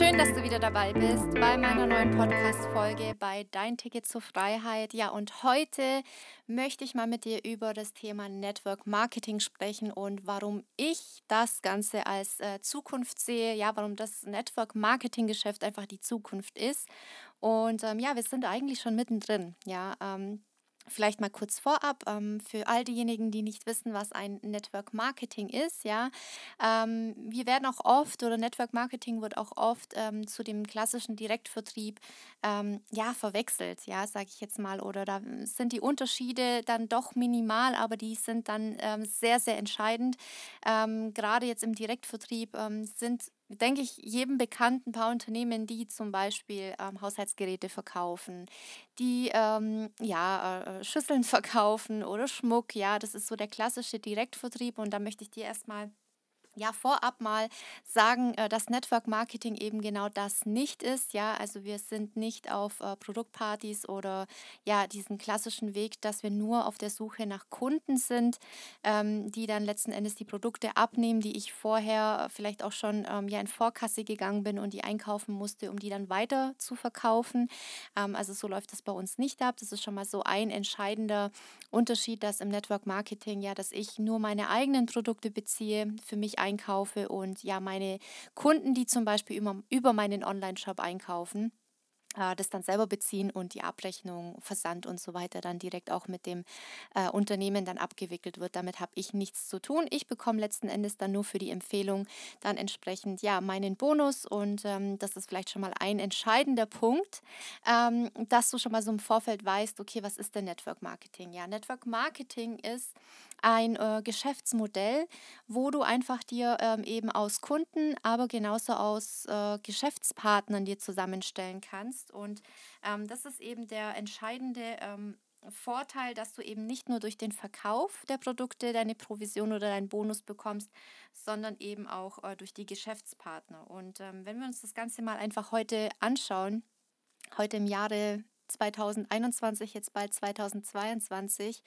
Schön, dass du wieder dabei bist bei meiner neuen Podcast-Folge bei Dein Ticket zur Freiheit. Ja, und heute möchte ich mal mit dir über das Thema Network Marketing sprechen und warum ich das Ganze als äh, Zukunft sehe. Ja, warum das Network Marketing Geschäft einfach die Zukunft ist. Und ähm, ja, wir sind eigentlich schon mittendrin. Ja, ähm, Vielleicht mal kurz vorab ähm, für all diejenigen, die nicht wissen, was ein Network Marketing ist. Ja, ähm, wir werden auch oft oder Network Marketing wird auch oft ähm, zu dem klassischen Direktvertrieb ähm, ja verwechselt. Ja, sage ich jetzt mal. Oder da sind die Unterschiede dann doch minimal, aber die sind dann ähm, sehr sehr entscheidend. Ähm, gerade jetzt im Direktvertrieb sind denke ich, jedem bekannten paar Unternehmen, die zum Beispiel ähm, Haushaltsgeräte verkaufen, die ähm, ja, äh, Schüsseln verkaufen oder Schmuck. Ja, das ist so der klassische Direktvertrieb. Und da möchte ich dir erstmal ja vorab mal sagen, äh, dass Network Marketing eben genau das nicht ist. Ja, also wir sind nicht auf äh, Produktpartys oder ja diesen klassischen Weg, dass wir nur auf der Suche nach Kunden sind, ähm, die dann letzten Endes die Produkte abnehmen, die ich vorher vielleicht auch schon ähm, ja in Vorkasse gegangen bin und die einkaufen musste, um die dann weiter zu verkaufen. Ähm, also so läuft das bei uns nicht ab. Das ist schon mal so ein entscheidender Unterschied, dass im Network Marketing ja, dass ich nur meine eigenen Produkte beziehe, für mich einkaufe und ja, meine Kunden, die zum Beispiel über, über meinen Online-Shop einkaufen, äh, das dann selber beziehen und die Abrechnung, Versand und so weiter dann direkt auch mit dem äh, Unternehmen dann abgewickelt wird. Damit habe ich nichts zu tun. Ich bekomme letzten Endes dann nur für die Empfehlung dann entsprechend ja meinen Bonus und ähm, das ist vielleicht schon mal ein entscheidender Punkt, ähm, dass du schon mal so im Vorfeld weißt, okay, was ist denn Network Marketing? Ja, Network Marketing ist ein äh, Geschäftsmodell, wo du einfach dir ähm, eben aus Kunden, aber genauso aus äh, Geschäftspartnern dir zusammenstellen kannst. Und ähm, das ist eben der entscheidende ähm, Vorteil, dass du eben nicht nur durch den Verkauf der Produkte deine Provision oder deinen Bonus bekommst, sondern eben auch äh, durch die Geschäftspartner. Und ähm, wenn wir uns das Ganze mal einfach heute anschauen, heute im Jahre 2021, jetzt bald 2022,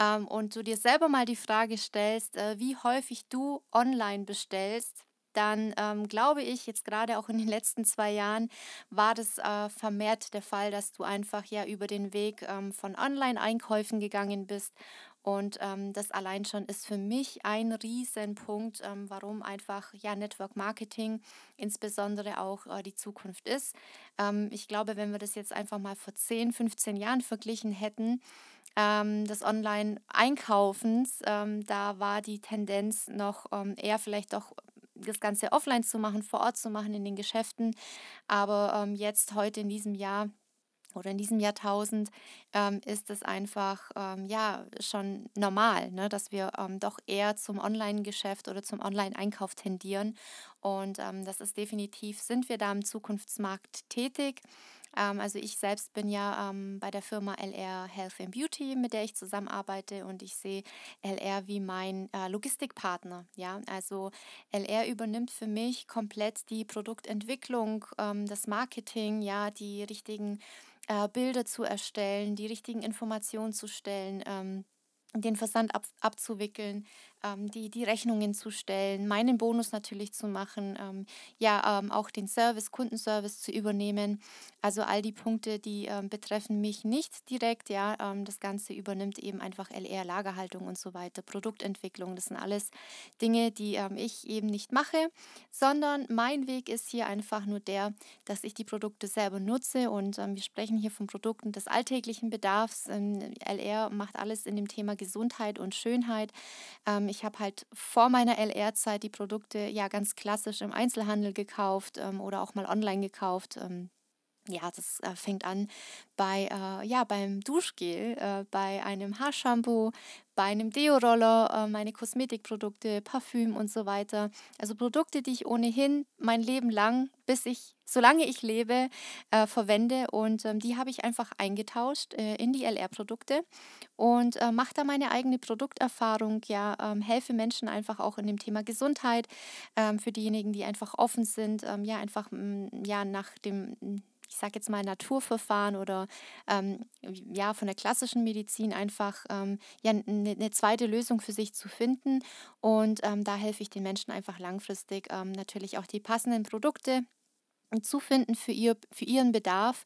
ähm, und du dir selber mal die Frage stellst, äh, wie häufig du online bestellst, dann ähm, glaube ich, jetzt gerade auch in den letzten zwei Jahren war das äh, vermehrt der Fall, dass du einfach ja über den Weg ähm, von Online-Einkäufen gegangen bist und ähm, das allein schon ist für mich ein Riesenpunkt, ähm, warum einfach ja Network Marketing insbesondere auch äh, die Zukunft ist. Ähm, ich glaube, wenn wir das jetzt einfach mal vor 10, 15 Jahren verglichen hätten, ähm, des Online-Einkaufens, ähm, da war die Tendenz noch ähm, eher vielleicht doch das Ganze offline zu machen, vor Ort zu machen in den Geschäften. Aber jetzt, heute in diesem Jahr, oder in diesem Jahrtausend ähm, ist es einfach ähm, ja schon normal, ne, dass wir ähm, doch eher zum Online-Geschäft oder zum Online-Einkauf tendieren. Und ähm, das ist definitiv, sind wir da im Zukunftsmarkt tätig. Ähm, also ich selbst bin ja ähm, bei der Firma LR Health and Beauty, mit der ich zusammenarbeite und ich sehe LR wie mein äh, Logistikpartner. Ja, also LR übernimmt für mich komplett die Produktentwicklung, das Marketing, ja, die richtigen äh, Bilder zu erstellen, die richtigen Informationen zu stellen, ähm, den Versand ab, abzuwickeln, ähm, die, die Rechnungen zu stellen, meinen Bonus natürlich zu machen, ähm, ja, ähm, auch den Service, Kundenservice zu übernehmen. Also all die Punkte, die ähm, betreffen mich nicht direkt, ja, ähm, das Ganze übernimmt eben einfach LR, Lagerhaltung und so weiter, Produktentwicklung, das sind alles Dinge, die ähm, ich eben nicht mache, sondern mein Weg ist hier einfach nur der, dass ich die Produkte selber nutze und wir sprechen hier von Produkten des alltäglichen Bedarfs. LR macht alles in dem Thema Gesundheit und Schönheit. Ich ich habe halt vor meiner LR-Zeit die Produkte ja ganz klassisch im Einzelhandel gekauft ähm, oder auch mal online gekauft. Ähm, ja, das äh, fängt an bei, äh, ja, beim Duschgel, äh, bei einem Haarshampoo, bei einem Deo-Roller, äh, meine Kosmetikprodukte, Parfüm und so weiter. Also Produkte, die ich ohnehin mein Leben lang, bis ich, solange ich lebe, äh, verwende. Und ähm, die habe ich einfach eingetauscht äh, in die LR-Produkte und mache da meine eigene Produkterfahrung. Ja, ähm, helfe Menschen einfach auch in dem Thema Gesundheit. Ähm, für diejenigen, die einfach offen sind, ähm, ja, einfach mm, ja, nach dem ich sage jetzt mal, Naturverfahren oder ähm, ja, von der klassischen Medizin einfach ähm, ja, eine ne zweite Lösung für sich zu finden. Und ähm, da helfe ich den Menschen einfach langfristig ähm, natürlich auch die passenden Produkte zu finden für, ihr, für ihren Bedarf.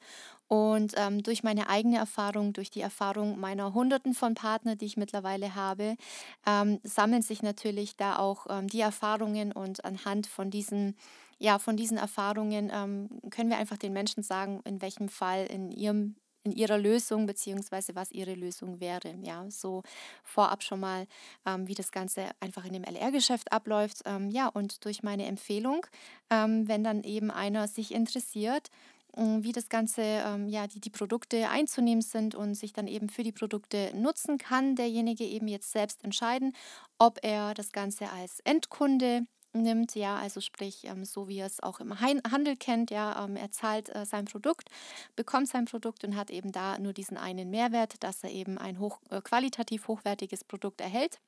Und ähm, durch meine eigene Erfahrung, durch die Erfahrung meiner Hunderten von Partnern, die ich mittlerweile habe, ähm, sammeln sich natürlich da auch ähm, die Erfahrungen und anhand von diesen, ja, von diesen Erfahrungen ähm, können wir einfach den Menschen sagen, in welchem Fall in ihrem in ihrer Lösung, beziehungsweise was ihre Lösung wäre. Ja, so vorab schon mal, ähm, wie das Ganze einfach in dem LR-Geschäft abläuft. Ähm, ja, und durch meine Empfehlung, ähm, wenn dann eben einer sich interessiert, ähm, wie das Ganze, ähm, ja, die, die Produkte einzunehmen sind und sich dann eben für die Produkte nutzen kann, derjenige eben jetzt selbst entscheiden, ob er das Ganze als Endkunde nimmt, ja, also sprich, ähm, so wie er es auch im Handel kennt, ja, ähm, er zahlt äh, sein Produkt, bekommt sein Produkt und hat eben da nur diesen einen Mehrwert, dass er eben ein hoch, äh, qualitativ hochwertiges Produkt erhält.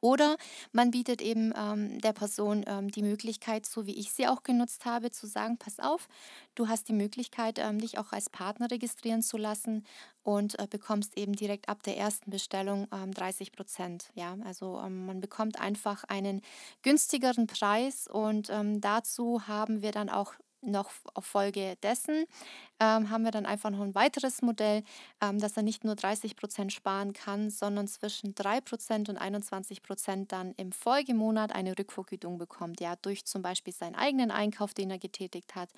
Oder man bietet eben ähm, der Person ähm, die Möglichkeit, so wie ich sie auch genutzt habe, zu sagen, pass auf, du hast die Möglichkeit, ähm, dich auch als Partner registrieren zu lassen und äh, bekommst eben direkt ab der ersten Bestellung 30 ähm, Prozent. Ja, also ähm, man bekommt einfach einen günstigeren Preis und ähm, dazu haben wir dann auch noch auf Folge dessen ähm, haben wir dann einfach noch ein weiteres Modell, ähm, dass er nicht nur 30 Prozent sparen kann, sondern zwischen 3 Prozent und 21 Prozent dann im Folgemonat eine Rückvergütung bekommt, ja, durch zum Beispiel seinen eigenen Einkauf, den er getätigt hat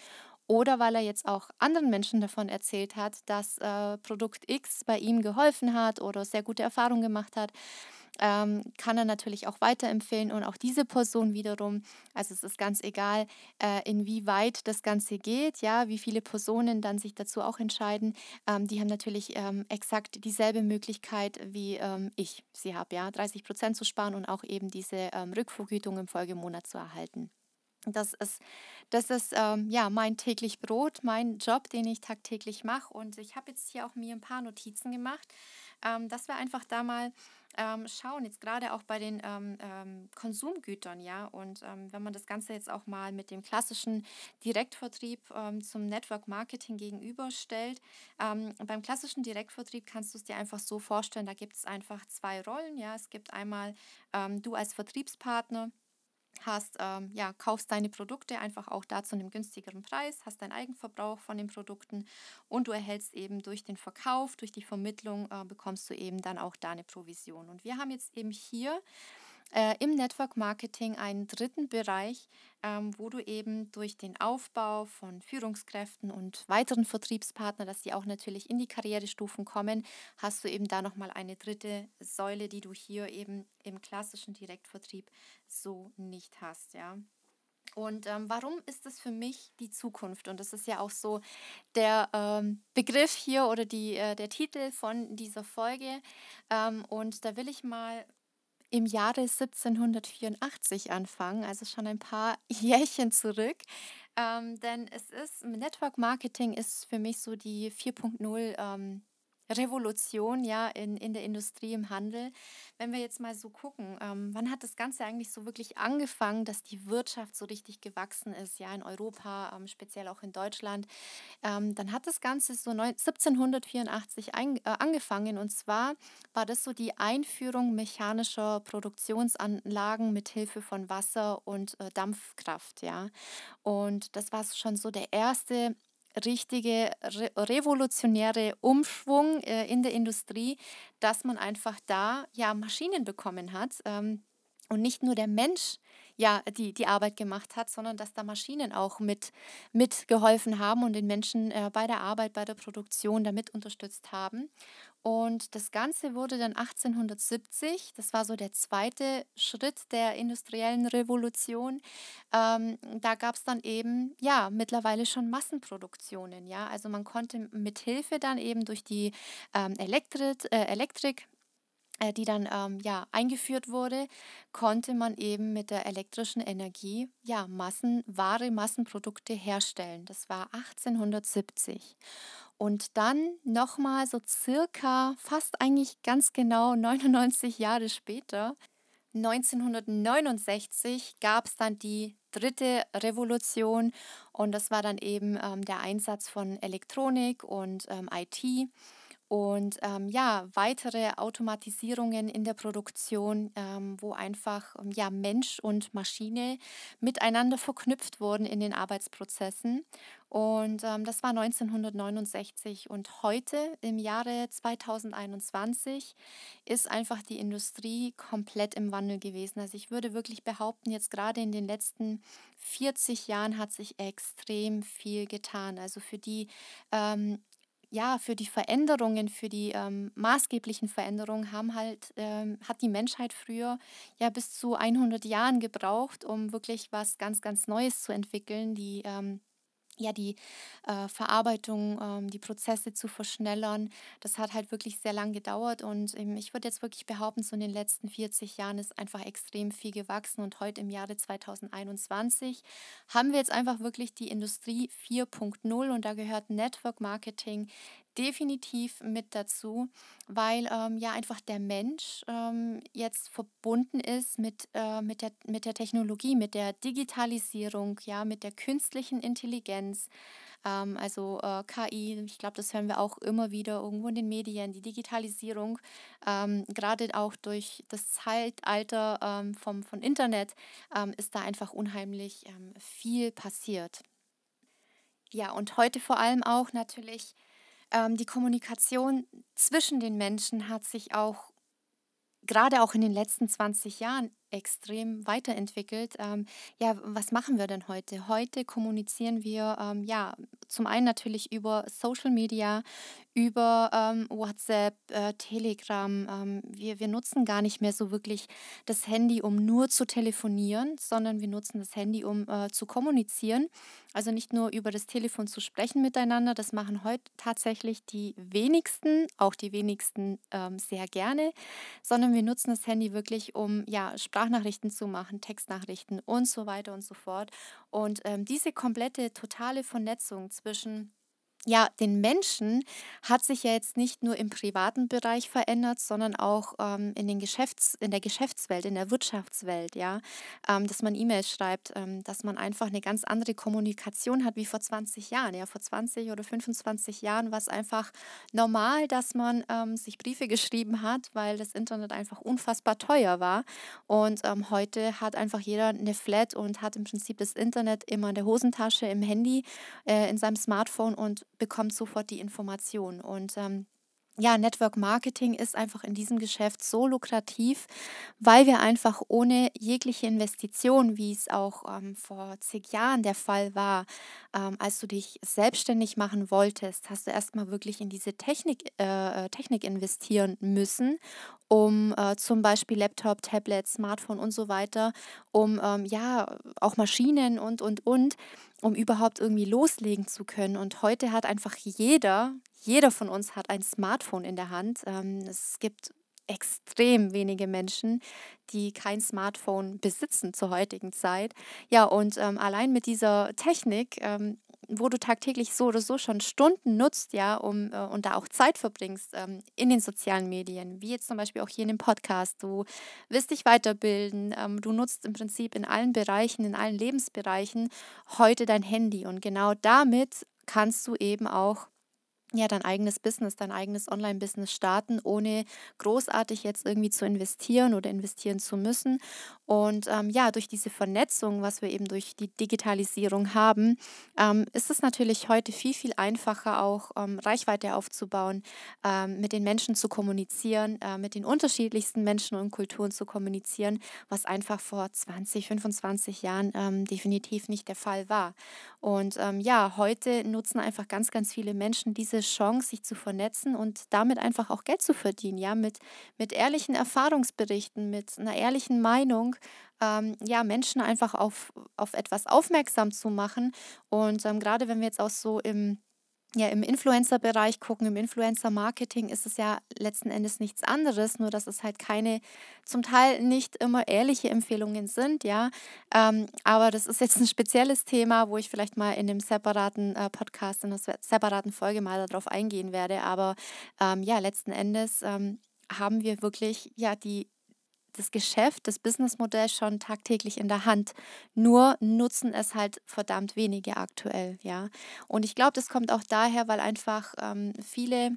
oder weil er jetzt auch anderen Menschen davon erzählt hat, dass äh, Produkt X bei ihm geholfen hat oder sehr gute Erfahrungen gemacht hat ähm, kann er natürlich auch weiterempfehlen und auch diese Person wiederum. Also es ist ganz egal, äh, inwieweit das Ganze geht, ja, wie viele Personen dann sich dazu auch entscheiden. Ähm, die haben natürlich ähm, exakt dieselbe Möglichkeit, wie ähm, ich sie habe, ja, 30 Prozent zu sparen und auch eben diese ähm, Rückvergütung im Folgemonat zu erhalten. Das ist, das ist ähm, ja mein täglich Brot, mein Job, den ich tagtäglich mache. Und ich habe jetzt hier auch mir ein paar Notizen gemacht, ähm, dass wir einfach da mal ähm, schauen, jetzt gerade auch bei den ähm, ähm, Konsumgütern, ja, und ähm, wenn man das Ganze jetzt auch mal mit dem klassischen Direktvertrieb zum Network Marketing gegenüberstellt, beim klassischen Direktvertrieb kannst du es dir einfach so vorstellen, da gibt es einfach zwei Rollen, ja, es gibt einmal du als Vertriebspartner, hast, ähm, ja, kaufst deine Produkte einfach auch da zu einem günstigeren Preis, hast deinen Eigenverbrauch von den Produkten und du erhältst eben durch den Verkauf, durch die Vermittlung, äh, bekommst du eben dann auch deine Provision. Und wir haben jetzt eben hier äh, im Network Marketing einen dritten Bereich, ähm, wo du eben durch den Aufbau von Führungskräften und weiteren Vertriebspartnern, dass die auch natürlich in die Karrierestufen kommen, hast du eben da nochmal eine dritte Säule, die du hier eben im klassischen Direktvertrieb so nicht hast, ja. Und ähm, warum ist das für mich die Zukunft? Und das ist ja auch so der ähm, Begriff hier oder die, äh, der Titel von dieser Folge. Ähm, und da will ich mal im Jahre 1784 anfangen, also schon ein paar Jährchen zurück. Ähm, denn es ist, Network Marketing ist für mich so die 4.0 ähm, Revolution ja in, in der Industrie, im Handel. Wenn wir jetzt mal so gucken, ähm, wann hat das Ganze eigentlich so wirklich angefangen, dass die Wirtschaft so richtig gewachsen ist, ja, in Europa, ähm, speziell auch in Deutschland, ähm, dann hat das Ganze so 1784 ein, äh, angefangen und zwar war das so die Einführung mechanischer Produktionsanlagen mit Hilfe von Wasser und äh, Dampfkraft, ja. Und das war schon so der erste richtige re revolutionäre Umschwung äh, in der Industrie, dass man einfach da ja Maschinen bekommen hat ähm, und nicht nur der Mensch ja die, die Arbeit gemacht hat, sondern dass da Maschinen auch mit mitgeholfen haben und den Menschen äh, bei der Arbeit, bei der Produktion damit unterstützt haben. Und das Ganze wurde dann 1870, das war so der zweite Schritt der industriellen Revolution. Ähm, da gab es dann eben, ja, mittlerweile schon Massenproduktionen, ja. Also man konnte mit Hilfe dann eben durch die ähm, Elektrik, äh, Elektrik äh, die dann ähm, ja, eingeführt wurde, konnte man eben mit der elektrischen Energie ja, Massen, wahre Massenprodukte herstellen. Das war 1870. Und dann nochmal so circa, fast eigentlich ganz genau 99 Jahre später, 1969 gab es dann die dritte Revolution. Und das war dann eben ähm, der Einsatz von Elektronik und ähm, IT und ähm, ja, weitere Automatisierungen in der Produktion, ähm, wo einfach ähm, ja, Mensch und Maschine miteinander verknüpft wurden in den Arbeitsprozessen. Und ähm, das war 1969. Und heute, im Jahre 2021, ist einfach die Industrie komplett im Wandel gewesen. Also ich würde wirklich behaupten, jetzt gerade in den letzten 40 Jahren hat sich extrem viel getan. Also für die ähm, ja, für die Veränderungen, für die ähm, maßgeblichen Veränderungen haben halt, ähm, hat die Menschheit früher ja bis zu 100 Jahren gebraucht, um wirklich was ganz, ganz Neues zu entwickeln, die ähm, ja, die äh, Verarbeitung, ähm, die Prozesse zu verschnellern. Das hat halt wirklich sehr lang gedauert und ähm, ich würde jetzt wirklich behaupten, so in den letzten 40 Jahren ist einfach extrem viel gewachsen und heute im Jahre 2021 haben wir jetzt einfach wirklich die Industrie 4.0 und da gehört Network Marketing definitiv mit dazu, weil ähm, ja einfach der Mensch ähm, jetzt verbunden ist mit, äh, mit, der, mit der Technologie, mit der Digitalisierung, ja, mit der künstlichen Intelligenz. Ähm, also äh, KI, ich glaube, das hören wir auch immer wieder irgendwo in den Medien, die Digitalisierung, ähm, gerade auch durch das Zeitalter ähm, vom, von Internet, ähm, ist da einfach unheimlich viel passiert. Ja, und heute vor allem auch natürlich ähm, die Kommunikation zwischen den Menschen hat sich auch gerade auch in den letzten 20 Jahren extrem weiterentwickelt. Ähm, ja, was machen wir denn heute? Heute kommunizieren wir ähm, ja zum einen natürlich über Social Media, über ähm, WhatsApp, äh, Telegram. Ähm, wir, wir nutzen gar nicht mehr so wirklich das Handy, um nur zu telefonieren, sondern wir nutzen das Handy, um äh, zu kommunizieren. Also nicht nur über das Telefon zu sprechen miteinander, das machen heute tatsächlich die wenigsten, auch die wenigsten ähm, sehr gerne, sondern wir nutzen das Handy wirklich, um ja, Sprachnachrichten zu machen, Textnachrichten und so weiter und so fort. Und ähm, diese komplette, totale Vernetzung zwischen ja, den Menschen hat sich ja jetzt nicht nur im privaten Bereich verändert, sondern auch ähm, in, den Geschäfts-, in der Geschäftswelt, in der Wirtschaftswelt, ja, ähm, dass man E-Mails schreibt, ähm, dass man einfach eine ganz andere Kommunikation hat wie vor 20 Jahren. Ja, vor 20 oder 25 Jahren war es einfach normal, dass man ähm, sich Briefe geschrieben hat, weil das Internet einfach unfassbar teuer war. Und ähm, heute hat einfach jeder eine Flat und hat im Prinzip das Internet immer in der Hosentasche, im Handy, äh, in seinem Smartphone und bekommt sofort die Information. Und ähm, ja, Network Marketing ist einfach in diesem Geschäft so lukrativ, weil wir einfach ohne jegliche Investition, wie es auch ähm, vor zig Jahren der Fall war, ähm, als du dich selbstständig machen wolltest, hast du erstmal wirklich in diese Technik, äh, äh Technik investieren müssen, um äh, zum Beispiel Laptop, Tablet, Smartphone und so weiter, um ähm, ja auch Maschinen und und und um überhaupt irgendwie loslegen zu können. Und heute hat einfach jeder, jeder von uns hat ein Smartphone in der Hand. Ähm, es gibt extrem wenige Menschen, die kein Smartphone besitzen zur heutigen Zeit. Ja, und ähm, allein mit dieser Technik ähm, wo du tagtäglich so oder so schon Stunden nutzt, ja, um äh, und da auch Zeit verbringst ähm, in den sozialen Medien, wie jetzt zum Beispiel auch hier in dem Podcast. Du wirst dich weiterbilden, ähm, du nutzt im Prinzip in allen Bereichen, in allen Lebensbereichen heute dein Handy und genau damit kannst du eben auch ja, dein eigenes Business, dein eigenes Online-Business starten, ohne großartig jetzt irgendwie zu investieren oder investieren zu müssen. Und ähm, ja, durch diese Vernetzung, was wir eben durch die Digitalisierung haben, ähm, ist es natürlich heute viel, viel einfacher, auch ähm, Reichweite aufzubauen, ähm, mit den Menschen zu kommunizieren, äh, mit den unterschiedlichsten Menschen und Kulturen zu kommunizieren, was einfach vor 20, 25 Jahren ähm, definitiv nicht der Fall war. Und ähm, ja, heute nutzen einfach ganz, ganz viele Menschen diese Chance, sich zu vernetzen und damit einfach auch Geld zu verdienen, ja, mit, mit ehrlichen Erfahrungsberichten, mit einer ehrlichen Meinung, ähm, ja, Menschen einfach auf, auf etwas aufmerksam zu machen. Und ähm, gerade wenn wir jetzt auch so im ja, im Influencer-Bereich gucken, im Influencer-Marketing ist es ja letzten Endes nichts anderes, nur dass es halt keine, zum Teil nicht immer ehrliche Empfehlungen sind, ja. Ähm, aber das ist jetzt ein spezielles Thema, wo ich vielleicht mal in einem separaten äh, Podcast, in einer separaten Folge mal darauf eingehen werde. Aber ähm, ja, letzten Endes ähm, haben wir wirklich ja die das Geschäft, das Businessmodell schon tagtäglich in der Hand. Nur nutzen es halt verdammt wenige aktuell, ja. Und ich glaube, das kommt auch daher, weil einfach ähm, viele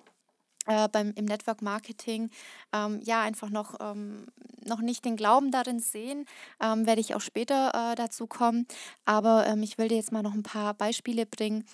äh, beim, im Network Marketing ähm, ja einfach noch, ähm, noch nicht den Glauben darin sehen, ähm, werde ich auch später äh, dazu kommen. Aber ähm, ich will dir jetzt mal noch ein paar Beispiele bringen,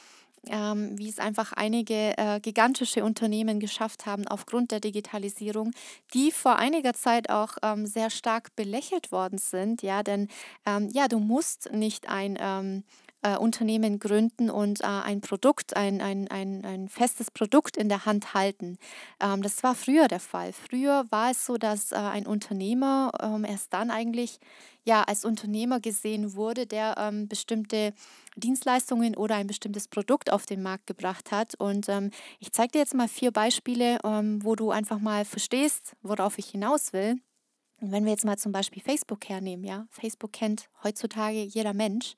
ähm, wie es einfach einige äh, gigantische Unternehmen geschafft haben aufgrund der Digitalisierung, die vor einiger Zeit auch ähm, sehr stark belächelt worden sind. Ja, denn ähm, ja, du musst nicht ein ähm, äh, Unternehmen gründen und äh, ein Produkt, ein, ein, ein, ein festes Produkt in der Hand halten. Ähm, das war früher der Fall. Früher war es so, dass äh, ein Unternehmer ähm, erst dann eigentlich ja als Unternehmer gesehen wurde, der ähm, bestimmte Dienstleistungen oder ein bestimmtes Produkt auf den Markt gebracht hat. Und ähm, ich zeige dir jetzt mal vier Beispiele, ähm, wo du einfach mal verstehst, worauf ich hinaus will. Und wenn wir jetzt mal zum Beispiel Facebook hernehmen, ja, Facebook kennt heutzutage jeder Mensch.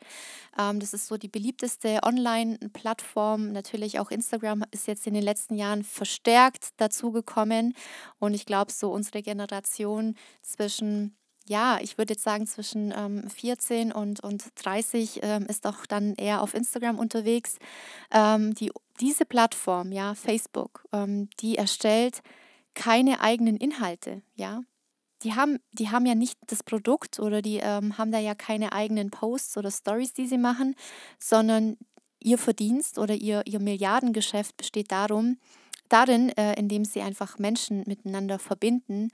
Ähm, das ist so die beliebteste Online-Plattform. Natürlich auch Instagram ist jetzt in den letzten Jahren verstärkt dazugekommen. Und ich glaube, so unsere Generation zwischen ja, ich würde jetzt sagen, zwischen ähm, 14 und, und 30 ähm, ist auch dann eher auf Instagram unterwegs. Ähm, die, diese Plattform, ja, Facebook, ähm, die erstellt keine eigenen Inhalte, ja. Die haben, die haben ja nicht das Produkt oder die ähm, haben da ja keine eigenen Posts oder Stories, die sie machen, sondern ihr Verdienst oder ihr, ihr Milliardengeschäft besteht darum, darin, äh, indem sie einfach Menschen miteinander verbinden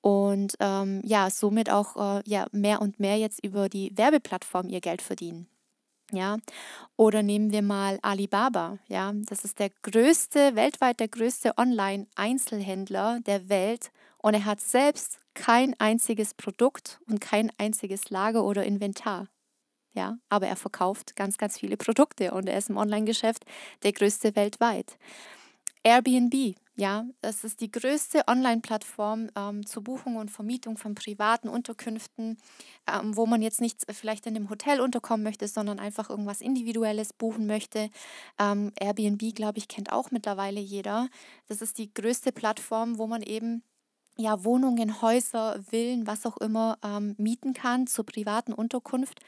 und ähm, ja, somit auch äh, ja, mehr und mehr jetzt über die Werbeplattform ihr Geld verdienen. Ja, oder nehmen wir mal Alibaba. Ja, das ist der größte, weltweit der größte Online-Einzelhändler der Welt und er hat selbst kein einziges Produkt und kein einziges Lager oder Inventar. Ja, aber er verkauft ganz, ganz viele Produkte und er ist im Online-Geschäft der größte weltweit. Airbnb, ja, das ist die größte Online-Plattform ähm, zur Buchung und Vermietung von privaten Unterkünften, ähm, wo man jetzt nicht vielleicht in einem Hotel unterkommen möchte, sondern einfach irgendwas Individuelles buchen möchte. Ähm, Airbnb, glaube ich, kennt auch mittlerweile jeder. Das ist die größte Plattform, wo man eben ja, Wohnungen, Häuser, Villen, was auch immer ähm, mieten kann zur privaten Unterkunft.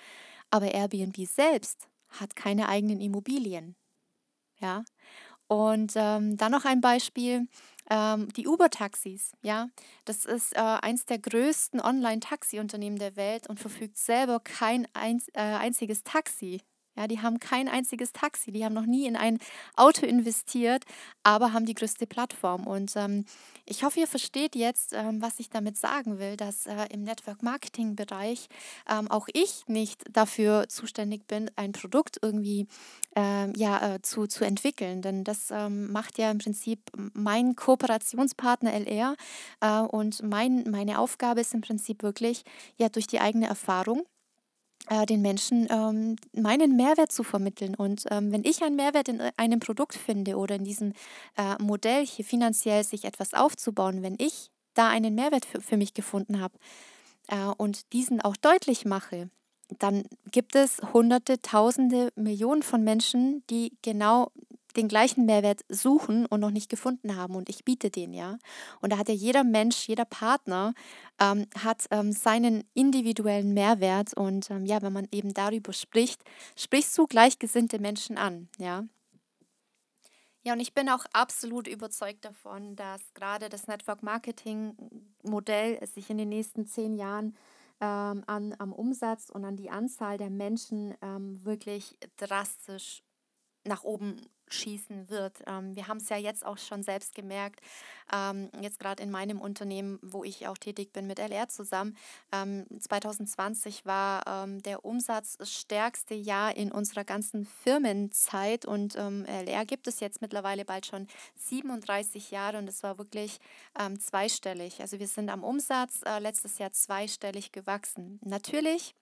Aber Airbnb selbst hat keine eigenen Immobilien. Ja, und ähm, dann noch ein Beispiel, ähm, die Uber-Taxis. Ja, das ist äh, eins der größten Online-Taxi-Unternehmen der Welt und verfügt selber kein einz äh, einziges Taxi. Ja, die haben kein einziges Taxi, die haben noch nie in ein Auto investiert, aber haben die größte Plattform. Und ähm, ich hoffe, ihr versteht jetzt, ähm, was ich damit sagen will, dass äh, im Network-Marketing-Bereich ähm, auch ich nicht dafür zuständig bin, ein Produkt irgendwie ähm, ja, äh, zu, zu entwickeln. Denn das ähm, macht ja im Prinzip mein Kooperationspartner LR. Äh, und mein, meine Aufgabe ist im Prinzip wirklich, ja, durch die eigene Erfahrung äh, den Menschen ähm, meinen Mehrwert zu vermitteln. Und ähm, wenn ich einen Mehrwert in äh, einem Produkt finde oder in diesem äh, Modell hier finanziell sich etwas aufzubauen, wenn ich da einen Mehrwert für, für mich gefunden habe äh, und diesen auch deutlich mache, dann gibt es Hunderte, Tausende, Millionen von Menschen, die genau den gleichen Mehrwert suchen und noch nicht gefunden haben und ich biete den, ja. Und da hat ja jeder Mensch, jeder Partner ähm, hat ähm, seinen individuellen Mehrwert und ähm, ja, wenn man eben darüber spricht, sprichst du gleichgesinnte Menschen an, ja. Ja, und ich bin auch absolut überzeugt davon, dass gerade das Network Marketing Modell sich in den nächsten zehn Jahren ähm, an, am Umsatz und an die Anzahl der Menschen ähm, wirklich drastisch nach oben schießen wird. Ähm, wir haben es ja jetzt auch schon selbst gemerkt, ähm, jetzt gerade in meinem Unternehmen, wo ich auch tätig bin mit LR zusammen. Ähm, 2020 war ähm, der umsatzstärkste Jahr in unserer ganzen Firmenzeit und ähm, LR gibt es jetzt mittlerweile bald schon 37 Jahre und es war wirklich ähm, zweistellig. Also wir sind am Umsatz äh, letztes Jahr zweistellig gewachsen. Natürlich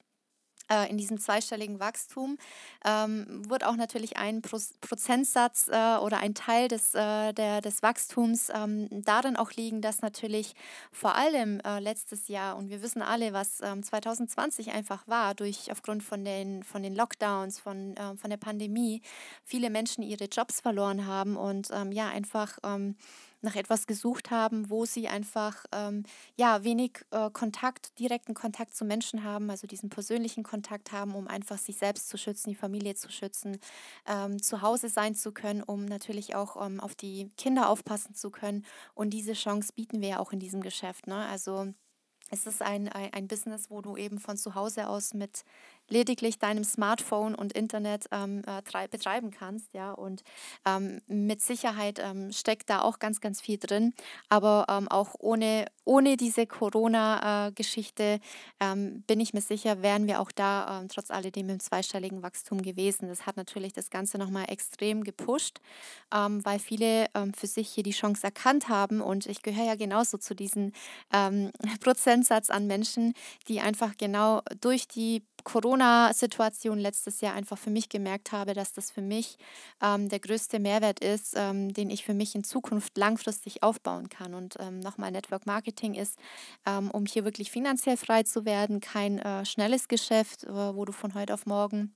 in diesem zweistelligen Wachstum ähm, wird auch natürlich ein Pro Prozentsatz äh, oder ein Teil des, äh, der, des Wachstums ähm, darin auch liegen, dass natürlich vor allem äh, letztes Jahr, und wir wissen alle, was ähm, 2020 einfach war, durch aufgrund von den, von den Lockdowns, von, ähm, von der Pandemie, viele Menschen ihre Jobs verloren haben und ähm, ja, einfach ähm, nach etwas gesucht haben, wo sie einfach ähm, ja wenig äh, Kontakt, direkten Kontakt zu Menschen haben, also diesen persönlichen Kontakt haben, um einfach sich selbst zu schützen, die Familie zu schützen, ähm, zu Hause sein zu können, um natürlich auch ähm, auf die Kinder aufpassen zu können. Und diese Chance bieten wir ja auch in diesem Geschäft. Ne? Also es ist ein, ein, ein Business, wo du eben von zu Hause aus mit lediglich deinem Smartphone und Internet ähm, äh, betreiben kannst, ja. Und ähm, mit Sicherheit ähm, steckt da auch ganz, ganz viel drin. Aber ähm, auch ohne, ohne diese Corona-Geschichte ähm, bin ich mir sicher, wären wir auch da trotz alledem im zweistelligen Wachstum gewesen. Das hat natürlich das Ganze nochmal extrem gepusht, weil viele für sich hier die Chance erkannt haben. Und ich gehöre ja genauso zu diesem Prozentsatz an Menschen, die einfach genau durch die Corona-Situation letztes Jahr einfach für mich gemerkt habe, dass das für mich ähm, der größte Mehrwert ist, ähm, den ich für mich in Zukunft langfristig aufbauen kann. Und ähm, nochmal, Network Marketing ist, ähm, um hier wirklich finanziell frei zu werden, kein äh, schnelles Geschäft, äh, wo du von heute auf morgen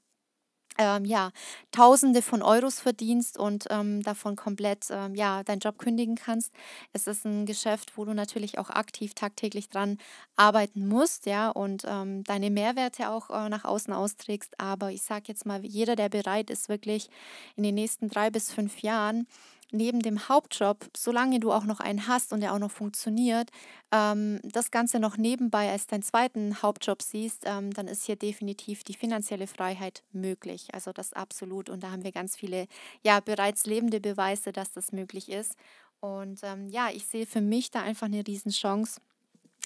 ähm, ja, Tausende von Euros verdienst und ähm, davon komplett ähm, ja, deinen Job kündigen kannst. Es ist ein Geschäft, wo du natürlich auch aktiv tagtäglich dran arbeiten musst, ja, und ähm, deine Mehrwerte auch äh, nach außen austrägst. Aber ich sage jetzt mal, jeder, der bereit ist, wirklich in den nächsten drei bis fünf Jahren neben dem Hauptjob, solange du auch noch einen hast und der auch noch funktioniert, ähm, das Ganze noch nebenbei als deinen zweiten Hauptjob siehst, ähm, dann ist hier definitiv die finanzielle Freiheit möglich. Also das absolut. Und da haben wir ganz viele, ja, bereits lebende Beweise, dass das möglich ist. Und ähm, ja, ich sehe für mich da einfach eine Riesenchance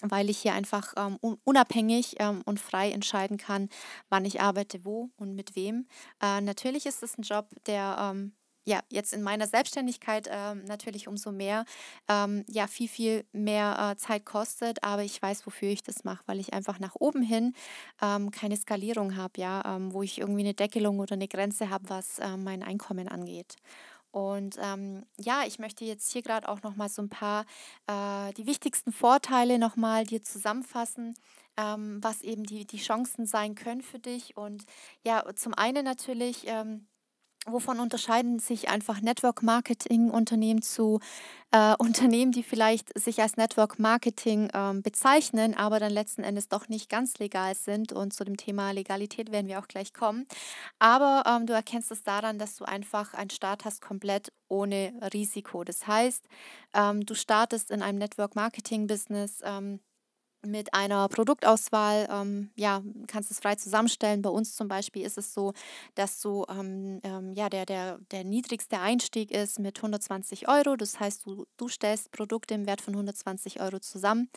weil ich hier einfach ähm, unabhängig ähm, und frei entscheiden kann, wann ich arbeite, wo und mit wem. Äh, natürlich ist es ein Job, der ähm, ja, jetzt in meiner Selbstständigkeit ähm, natürlich umso mehr, ähm, ja, viel, viel mehr äh, Zeit kostet, aber ich weiß, wofür ich das mache, weil ich einfach nach oben hin ähm, keine Skalierung habe, ja, ähm, wo ich irgendwie eine Deckelung oder eine Grenze habe, was äh, mein Einkommen angeht. Und ähm, ja, ich möchte jetzt hier gerade auch nochmal so ein paar äh, die wichtigsten Vorteile nochmal dir zusammenfassen, ähm, was eben die, die Chancen sein können für dich. Und ja, zum einen natürlich ähm, Wovon unterscheiden sich einfach Network Marketing Unternehmen zu äh, Unternehmen, die vielleicht sich als Network Marketing ähm, bezeichnen, aber dann letzten Endes doch nicht ganz legal sind? Und zu dem Thema Legalität werden wir auch gleich kommen. Aber ähm, du erkennst es daran, dass du einfach einen Start hast komplett ohne Risiko. Das heißt, ähm, du startest in einem Network Marketing Business ähm, mit einer Produktauswahl, ähm, ja, kannst es frei zusammenstellen. Bei uns zum Beispiel ist es so, dass so, ähm, ähm, ja, der, der, der niedrigste Einstieg ist mit 120 Euro. Das heißt, du, du stellst Produkte im Wert von 120 Euro zusammen,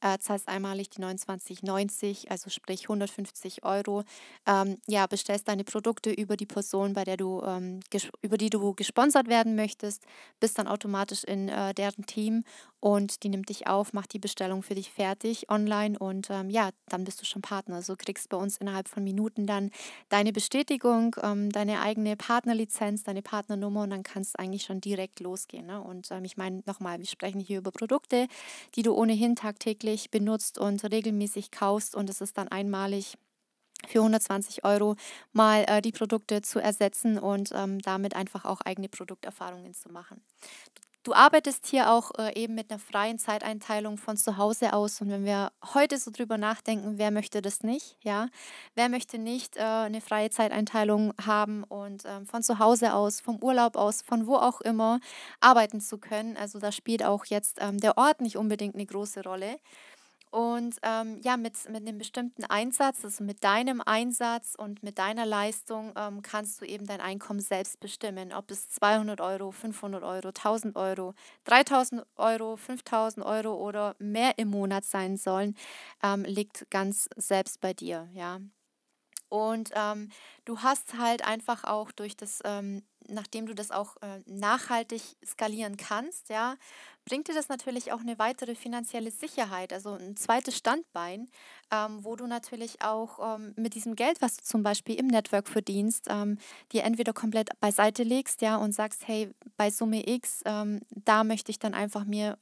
äh, zahlst einmalig die 29,90, also sprich 150 Euro. Ähm, ja, bestellst deine Produkte über die Person, bei der du, ähm, über die du gesponsert werden möchtest, bist dann automatisch in äh, deren Team und die nimmt dich auf, macht die Bestellung für dich fertig online und ähm, ja, dann bist du schon Partner. Also kriegst bei uns innerhalb von Minuten dann deine Bestätigung, ähm, deine eigene Partnerlizenz, deine Partnernummer und dann kannst du eigentlich schon direkt losgehen. Ne? Und ähm, ich meine nochmal, wir sprechen hier über Produkte, die du ohnehin tagtäglich benutzt und regelmäßig kaufst und es ist dann einmalig für 120 Euro mal äh, die Produkte zu ersetzen und ähm, damit einfach auch eigene Produkterfahrungen zu machen. Du arbeitest hier auch äh, eben mit einer freien Zeiteinteilung von zu Hause aus. Und wenn wir heute so drüber nachdenken, wer möchte das nicht? Ja, wer möchte nicht äh, eine freie Zeiteinteilung haben und ähm, von zu Hause aus, vom Urlaub aus, von wo auch immer arbeiten zu können? Also da spielt auch jetzt ähm, der Ort nicht unbedingt eine große Rolle. Und ähm, ja, mit, mit einem bestimmten Einsatz, also mit deinem Einsatz und mit deiner Leistung ähm, kannst du eben dein Einkommen selbst bestimmen. Ob es 200 Euro, 500 Euro, 1000 Euro, 3000 Euro, 5000 Euro oder mehr im Monat sein sollen, ähm, liegt ganz selbst bei dir. Ja. Und ähm, du hast halt einfach auch durch das, ähm, nachdem du das auch äh, nachhaltig skalieren kannst, ja, bringt dir das natürlich auch eine weitere finanzielle Sicherheit, also ein zweites Standbein, ähm, wo du natürlich auch ähm, mit diesem Geld, was du zum Beispiel im Network verdienst, ähm, dir entweder komplett beiseite legst, ja, und sagst, hey, bei Summe X, ähm, da möchte ich dann einfach mir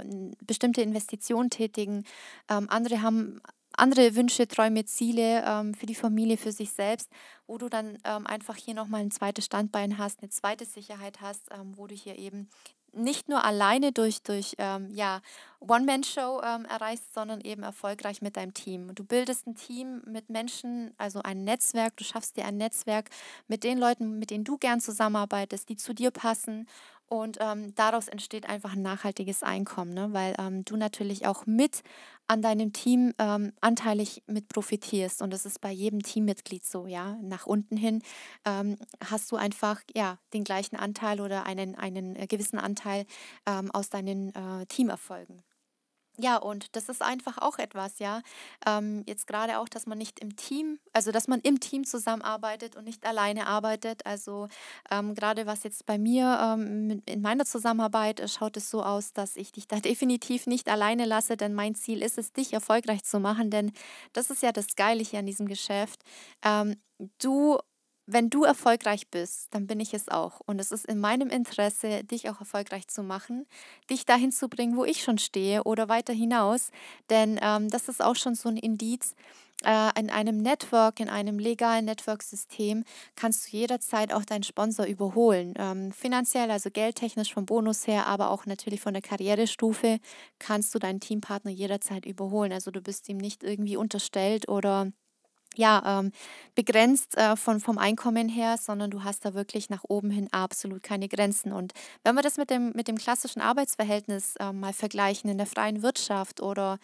bestimmte Investitionen tätigen. Andere haben andere Wünsche, Träume, Ziele ähm, für die Familie, für sich selbst, wo du dann ähm, einfach hier nochmal ein zweites Standbein hast, eine zweite Sicherheit hast, ähm, wo du hier eben nicht nur alleine durch, durch ähm, ja, One-Man-Show ähm, erreichst, sondern eben erfolgreich mit deinem Team. Du bildest ein Team mit Menschen, also ein Netzwerk, du schaffst dir ein Netzwerk mit den Leuten, mit denen du gern zusammenarbeitest, die zu dir passen und ähm, daraus entsteht einfach ein nachhaltiges Einkommen, ne? weil ähm, du natürlich auch mit an deinem Team ähm, anteilig mit profitierst. Und das ist bei jedem Teammitglied so, ja. Nach unten hin ähm, hast du einfach ja den gleichen Anteil oder einen, einen äh, gewissen Anteil ähm, aus deinen äh, Teamerfolgen. Ja, und das ist einfach auch etwas, ja. Ähm, jetzt gerade auch, dass man nicht im Team, also dass man im Team zusammenarbeitet und nicht alleine arbeitet. Also ähm, gerade was jetzt bei mir ähm, in meiner Zusammenarbeit äh, schaut es so aus, dass ich dich da definitiv nicht alleine lasse, denn mein Ziel ist es, dich erfolgreich zu machen, denn das ist ja das Geile hier an diesem Geschäft. Ähm, du wenn du erfolgreich bist, dann bin ich es auch. Und es ist in meinem Interesse, dich auch erfolgreich zu machen, dich dahin zu bringen, wo ich schon stehe oder weiter hinaus. Denn ähm, das ist auch schon so ein Indiz. Äh, in einem Network, in einem legalen Network-System kannst du jederzeit auch deinen Sponsor überholen. Ähm, finanziell, also geldtechnisch vom Bonus her, aber auch natürlich von der Karrierestufe kannst du deinen Teampartner jederzeit überholen. Also du bist ihm nicht irgendwie unterstellt oder ja, ähm, begrenzt äh, von, vom Einkommen her, sondern du hast da wirklich nach oben hin absolut keine Grenzen. Und wenn wir das mit dem, mit dem klassischen Arbeitsverhältnis äh, mal vergleichen in der freien Wirtschaft oder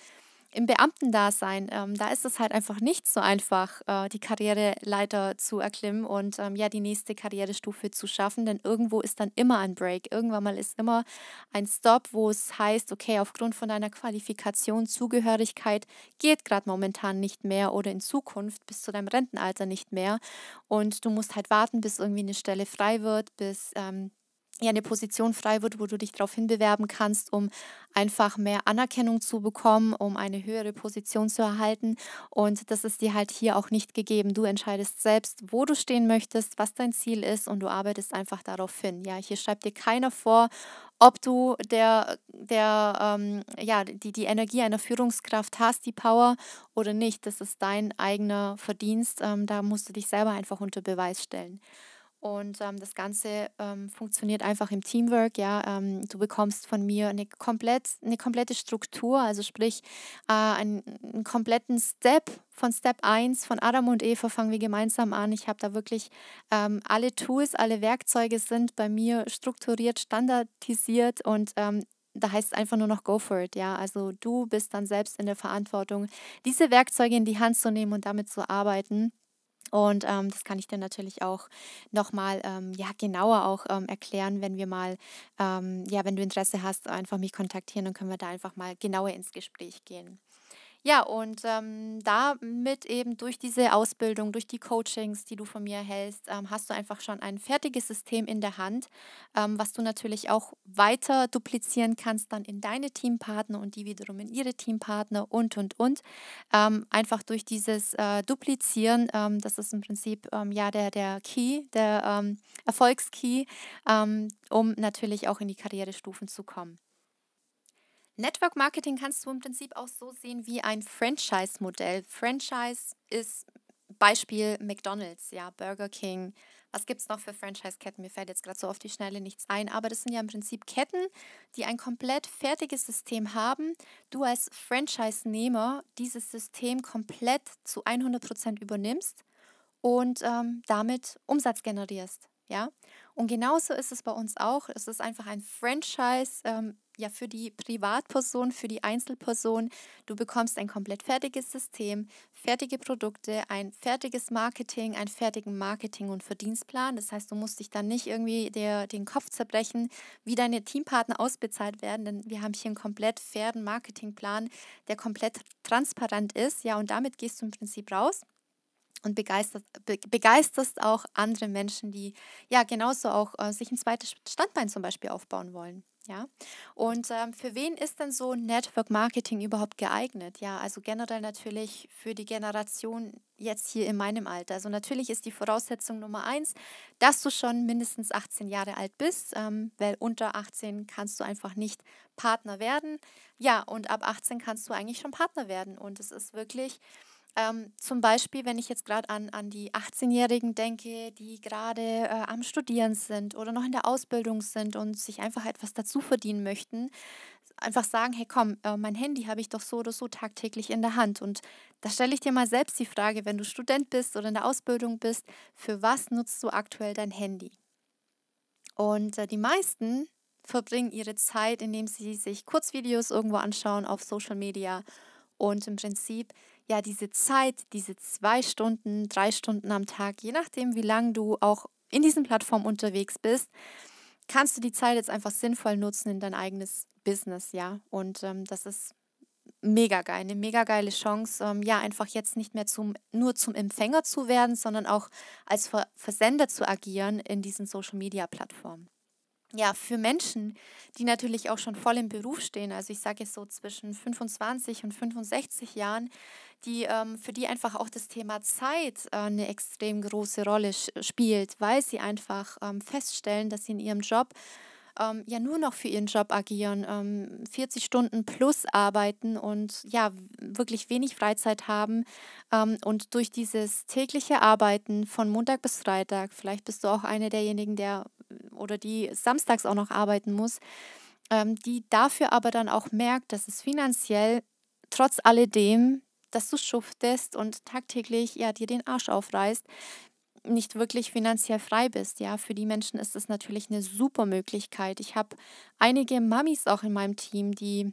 im Beamtendasein, ähm, da ist es halt einfach nicht so einfach, äh, die Karriereleiter zu erklimmen und ähm, ja, die nächste Karrierestufe zu schaffen, denn irgendwo ist dann immer ein Break. Irgendwann mal ist immer ein Stop, wo es heißt, okay, aufgrund von deiner Qualifikation, Zugehörigkeit geht gerade momentan nicht mehr oder in Zukunft bis zu deinem Rentenalter nicht mehr. Und du musst halt warten, bis irgendwie eine Stelle frei wird, bis ähm, ja eine Position frei wird, wo du dich darauf hinbewerben kannst, um einfach mehr Anerkennung zu bekommen, um eine höhere Position zu erhalten. Und das ist dir halt hier auch nicht gegeben. Du entscheidest selbst, wo du stehen möchtest, was dein Ziel ist und du arbeitest einfach darauf hin. Ja, hier schreibt dir keiner vor, ob du der, der, ähm, ja, die, die Energie einer Führungskraft hast, die Power oder nicht. Das ist dein eigener Verdienst. Ähm, da musst du dich selber einfach unter Beweis stellen. Und ähm, das Ganze ähm, funktioniert einfach im Teamwork. Ja, ähm, du bekommst von mir eine, komplett, eine komplette Struktur, also sprich äh, einen, einen, kompletten Step von Step 1 von Adam und Eva fangen wir gemeinsam an. Ich habe da wirklich ähm, alle Tools, alle Werkzeuge sind bei mir strukturiert, standardisiert und ähm, da heißt es einfach nur noch go for it, ja. Also du bist dann selbst in der Verantwortung, diese Werkzeuge in die Hand zu nehmen und damit zu arbeiten. Und ähm, das kann ich dir natürlich auch nochmal ähm, ja, genauer auch ähm, erklären, wenn wir mal, ähm, ja, wenn du Interesse hast, einfach mich kontaktieren, dann können wir da einfach mal genauer ins Gespräch gehen. Ja, und ähm, damit eben durch diese Ausbildung, durch die Coachings, die du von mir erhältst, ähm, hast du einfach schon ein fertiges System in der Hand, ähm, was du natürlich auch weiter duplizieren kannst dann in deine Teampartner und die wiederum in ihre Teampartner und, und, und. Ähm, einfach durch dieses äh, Duplizieren, ähm, das ist im Prinzip ähm, ja der, der Key, der Erfolgskey, um natürlich auch in die Karrierestufen zu kommen. Network Marketing kannst du im Prinzip auch so sehen wie ein Franchise-Modell. Franchise ist Beispiel McDonald's, ja, Burger King. Was gibt es noch für Franchise-Ketten? Mir fällt jetzt gerade so auf die Schnelle nichts ein, aber das sind ja im Prinzip Ketten, die ein komplett fertiges System haben. Du als Franchise-Nehmer dieses System komplett zu 100% übernimmst und ähm, damit Umsatz generierst. Ja, und genauso ist es bei uns auch. Es ist einfach ein Franchise ähm, ja für die Privatperson, für die Einzelperson. Du bekommst ein komplett fertiges System, fertige Produkte, ein fertiges Marketing, einen fertigen Marketing- und Verdienstplan. Das heißt, du musst dich dann nicht irgendwie der, den Kopf zerbrechen, wie deine Teampartner ausbezahlt werden, denn wir haben hier einen komplett fairen Marketingplan, der komplett transparent ist. Ja, und damit gehst du im Prinzip raus und begeisterst, be, begeisterst auch andere Menschen, die ja genauso auch äh, sich ein zweites Standbein zum Beispiel aufbauen wollen. Ja, und ähm, für wen ist denn so Network Marketing überhaupt geeignet? Ja, also generell natürlich für die Generation jetzt hier in meinem Alter. Also natürlich ist die Voraussetzung Nummer eins, dass du schon mindestens 18 Jahre alt bist, ähm, weil unter 18 kannst du einfach nicht Partner werden. Ja, und ab 18 kannst du eigentlich schon Partner werden. Und es ist wirklich Ähm, zum Beispiel, wenn ich jetzt gerade an, an die 18-Jährigen denke, die gerade äh, am Studieren sind oder noch in der Ausbildung sind und sich einfach etwas dazu verdienen möchten, einfach sagen, hey komm, äh, mein Handy habe ich doch so oder so tagtäglich in der Hand. Und da stelle ich dir mal selbst die Frage, wenn du Student bist oder in der Ausbildung bist, für was nutzt du aktuell dein Handy? Und äh, die meisten verbringen ihre Zeit, indem sie sich Kurzvideos irgendwo anschauen auf Social Media und im Prinzip ja diese Zeit, diese zwei Stunden, drei Stunden am Tag, je nachdem, wie lange du auch in diesen Plattformen unterwegs bist, kannst du die Zeit jetzt einfach sinnvoll nutzen in dein eigenes Business, ja. Und ähm, das ist mega geil, eine mega geile Chance, ähm, ja, einfach jetzt nicht mehr zum, nur zum Empfänger zu werden, sondern auch als Ver Versender zu agieren in diesen Social Media Plattformen ja, für Menschen, die natürlich auch schon voll im Beruf stehen, also ich sage jetzt so zwischen 25 und 65 Jahren, die, ähm, für die einfach auch das Thema Zeit äh, eine extrem große Rolle spielt, weil sie einfach ähm, feststellen, dass sie in ihrem Job ähm, ja nur noch für ihren Job agieren, ähm, 40 Stunden plus arbeiten und ja, wirklich wenig Freizeit haben. Ähm, und durch dieses tägliche Arbeiten von Montag bis Freitag, vielleicht bist du auch eine derjenigen, der oder die samstags auch noch arbeiten muss, ähm, die dafür aber dann auch merkt, dass es finanziell trotz alledem, dass du schuftest und tagtäglich ja dir den Arsch aufreißt, nicht wirklich finanziell frei bist. Ja, für die Menschen ist das natürlich eine super Möglichkeit. Ich habe einige Mamis auch in meinem Team, die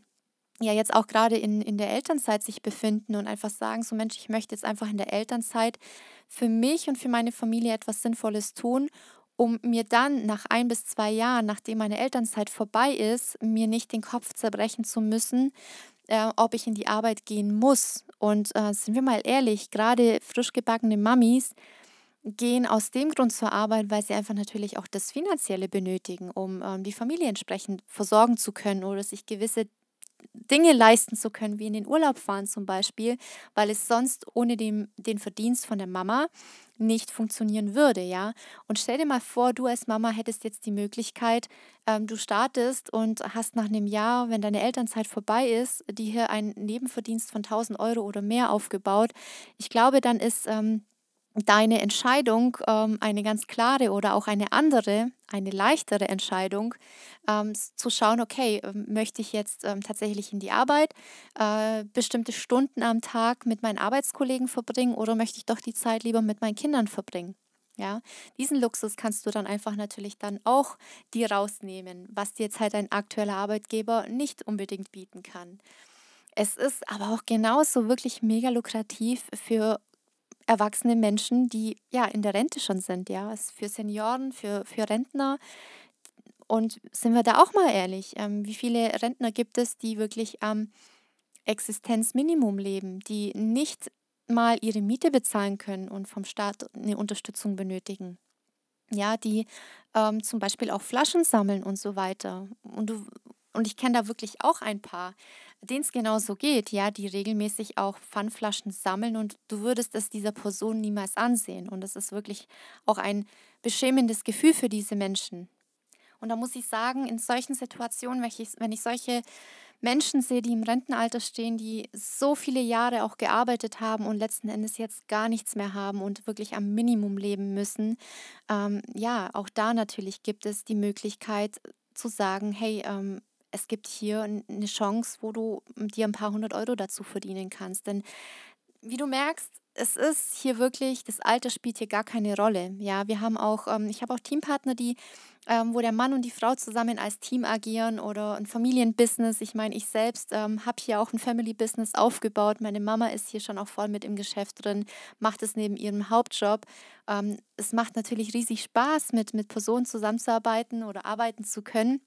ja jetzt auch gerade in, in der Elternzeit sich befinden und einfach sagen, so Mensch, ich möchte jetzt einfach in der Elternzeit für mich und für meine Familie etwas Sinnvolles tun um mir dann nach ein bis zwei Jahren, nachdem meine Elternzeit vorbei ist, mir nicht den Kopf zerbrechen zu müssen, äh, ob ich in die Arbeit gehen muss. Und äh, sind wir mal ehrlich, gerade frisch gebackene Mamis gehen aus dem Grund zur Arbeit, weil sie einfach natürlich auch das Finanzielle benötigen, um ähm, die Familie entsprechend versorgen zu können oder sich gewisse Dinge leisten zu können, wie in den Urlaub fahren zum Beispiel, weil es sonst ohne den, den Verdienst von der Mama nicht funktionieren würde, ja. Und stell dir mal vor, du als Mama hättest jetzt die Möglichkeit, ähm, du startest und hast nach einem Jahr, wenn deine Elternzeit vorbei ist, dir hier einen Nebenverdienst von 1000 Euro oder mehr aufgebaut. Ich glaube, dann ist ähm, deine Entscheidung ähm, eine ganz klare oder auch eine andere, eine leichtere Entscheidung, ähm, zu schauen, okay, ähm, möchte ich jetzt ähm, tatsächlich in die Arbeit, äh, bestimmte Stunden am Tag mit meinen Arbeitskollegen verbringen oder möchte ich doch die Zeit lieber mit meinen Kindern verbringen? Ja, diesen Luxus kannst du dann einfach natürlich dann auch dir rausnehmen, was dir jetzt halt ein aktueller Arbeitgeber nicht unbedingt bieten kann. Es ist aber auch genauso wirklich mega lukrativ für erwachsene Menschen, die ja in der Rente schon sind, ja, für Senioren, für, für Rentner. Und sind wir da auch mal ehrlich, ähm, wie viele Rentner gibt es, die wirklich am Existenzminimum leben, die nicht mal ihre Miete bezahlen können und vom Staat eine Unterstützung benötigen? Ja, die ähm, zum Beispiel auch Flaschen sammeln und so weiter. Und du, und ich kenne da wirklich auch ein paar, denen es genauso geht, ja, die regelmäßig auch Pfandflaschen sammeln und du würdest es dieser Person niemals ansehen. Und das ist wirklich auch ein beschämendes Gefühl für diese Menschen. Und da muss ich sagen, in solchen Situationen, wenn ich, wenn ich solche Menschen sehe, die im Rentenalter stehen, die so viele Jahre auch gearbeitet haben und letzten Endes jetzt gar nichts mehr haben und wirklich am Minimum leben müssen, ähm, ja, auch da natürlich gibt es die Möglichkeit zu sagen, hey, ähm, es gibt hier eine Chance, wo du dir ein paar hundert Euro dazu verdienen kannst. Denn wie du merkst, es ist hier wirklich, das Alter spielt hier gar keine Rolle. Ja, wir haben auch, ähm, ich habe auch Teampartner, die, ähm, wo der Mann und die Frau zusammen als Team agieren oder ein Familienbusiness. Ich meine, ich selbst ähm, habe hier auch ein Family-Business aufgebaut. Meine Mama ist hier schon auch voll mit im Geschäft drin, macht es neben ihrem Hauptjob. Ähm, es macht natürlich riesig Spaß, mit, mit Personen zusammenzuarbeiten oder arbeiten zu können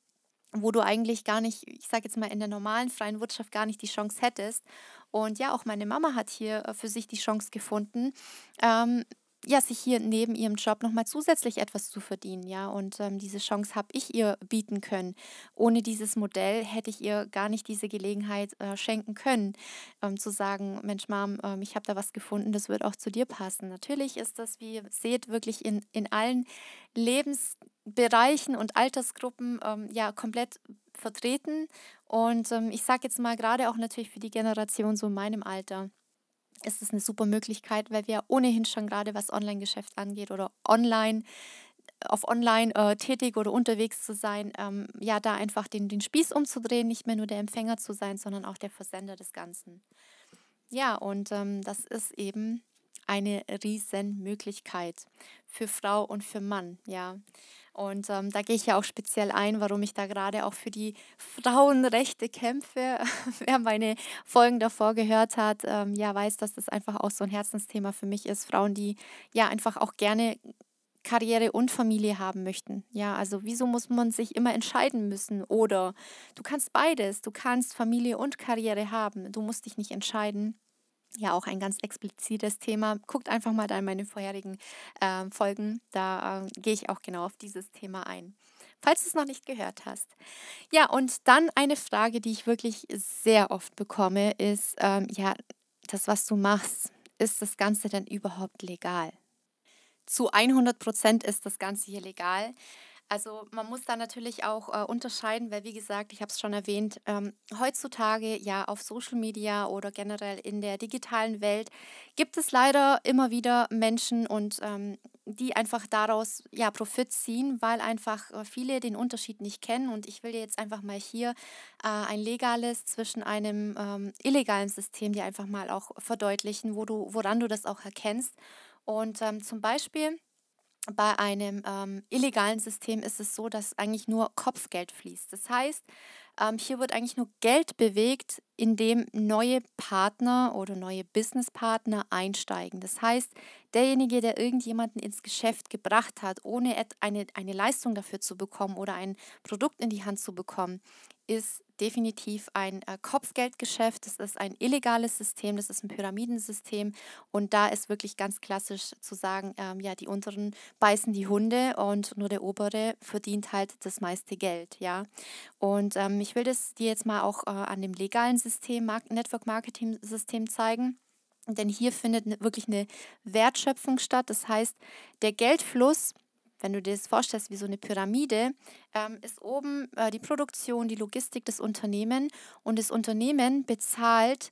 wo du eigentlich gar nicht, ich sage jetzt mal in der normalen freien Wirtschaft gar nicht die Chance hättest. Und ja, auch meine Mama hat hier äh, für sich die Chance gefunden, ähm, ja, sich hier neben ihrem Job nochmal zusätzlich etwas zu verdienen, ja. Und ähm, diese Chance habe ich ihr bieten können. Ohne dieses Modell hätte ich ihr gar nicht diese Gelegenheit äh, schenken können, ähm, zu sagen, Mensch, Mom, ähm, ich habe da was gefunden, das wird auch zu dir passen. Natürlich ist das, wie ihr seht, wirklich in, in allen Lebensbereichen und Altersgruppen ähm, ja komplett vertreten. Und ähm, ich sage jetzt mal gerade auch natürlich für die Generation so in meinem Alter ist es eine super Möglichkeit, weil wir ohnehin schon gerade was Online-Geschäft angeht oder online auf online äh, tätig oder unterwegs zu sein, ähm, ja, da einfach den, den Spieß umzudrehen, nicht mehr nur der Empfänger zu sein, sondern auch der Versender des Ganzen. Ja, und ähm, das ist eben eine Riesenmöglichkeit für Frau und für Mann, ja. Und ähm, da gehe ich ja auch speziell ein, warum ich da gerade auch für die Frauenrechte kämpfe. Wer meine Folgen davor gehört hat, ähm, ja, weiß, dass das einfach auch so ein Herzensthema für mich ist. Frauen, die ja einfach auch gerne Karriere und Familie haben möchten. Ja, also wieso muss man sich immer entscheiden müssen? Oder du kannst beides. Du kannst Familie und Karriere haben. Du musst dich nicht entscheiden ja auch ein ganz explizites Thema. Guckt einfach mal in meine vorherigen äh, Folgen, da äh, gehe ich auch genau auf dieses Thema ein. Falls du es noch nicht gehört hast. Ja, und dann eine Frage, die ich wirklich sehr oft bekomme, ist, ähm, ja, das, was du machst, ist das Ganze denn überhaupt legal? Zu 100 Prozent ist das Ganze hier legal. Also man muss da natürlich auch äh, unterscheiden, weil wie gesagt, ich habe es schon erwähnt, ähm, heutzutage ja auf Social Media oder generell in der digitalen Welt gibt es leider immer wieder Menschen und ähm, die einfach daraus ja Profit ziehen, weil einfach äh, viele den Unterschied nicht kennen. Und ich will dir jetzt einfach mal hier äh, ein legales zwischen einem ähm, illegalen System dir einfach mal auch verdeutlichen, wo du, woran du das auch erkennst. Und ähm, zum Beispiel bei einem ähm, illegalen System ist es so, dass eigentlich nur Kopfgeld fließt. Das heißt, ähm, hier wird eigentlich nur Geld bewegt, indem neue Partner oder neue Businesspartner einsteigen. Das heißt, derjenige, der irgendjemanden ins Geschäft gebracht hat, ohne eine, eine Leistung dafür zu bekommen oder ein Produkt in die Hand zu bekommen, ist definitiv ein äh, Kopfgeldgeschäft. Das ist ein illegales System, das ist ein Pyramidensystem. Und da ist wirklich ganz klassisch zu sagen, ähm, ja, die unteren beißen die Hunde und nur der obere verdient halt das meiste Geld, ja. Und ähm, ich will das dir jetzt mal auch äh, an dem legalen System, Mark Network Marketing System zeigen. Denn hier findet ne, wirklich eine Wertschöpfung statt. Das heißt, der Geldfluss wenn du dir das vorstellst wie so eine Pyramide, ähm, ist oben äh, die Produktion, die Logistik des Unternehmens und das Unternehmen bezahlt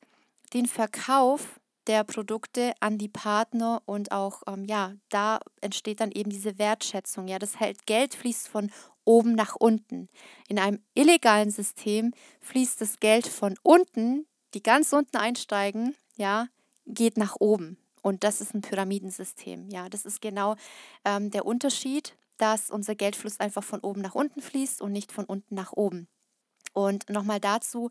den Verkauf der Produkte an die Partner und auch, ähm, ja, da entsteht dann eben diese Wertschätzung. Ja, das Geld fließt von oben nach unten. In einem illegalen System fließt das Geld von unten, die ganz unten einsteigen, ja, geht nach oben. Und das ist ein Pyramidensystem. Ja, das ist genau ähm, der Unterschied, dass unser Geldfluss einfach von oben nach unten fließt und nicht von unten nach oben. Und nochmal dazu,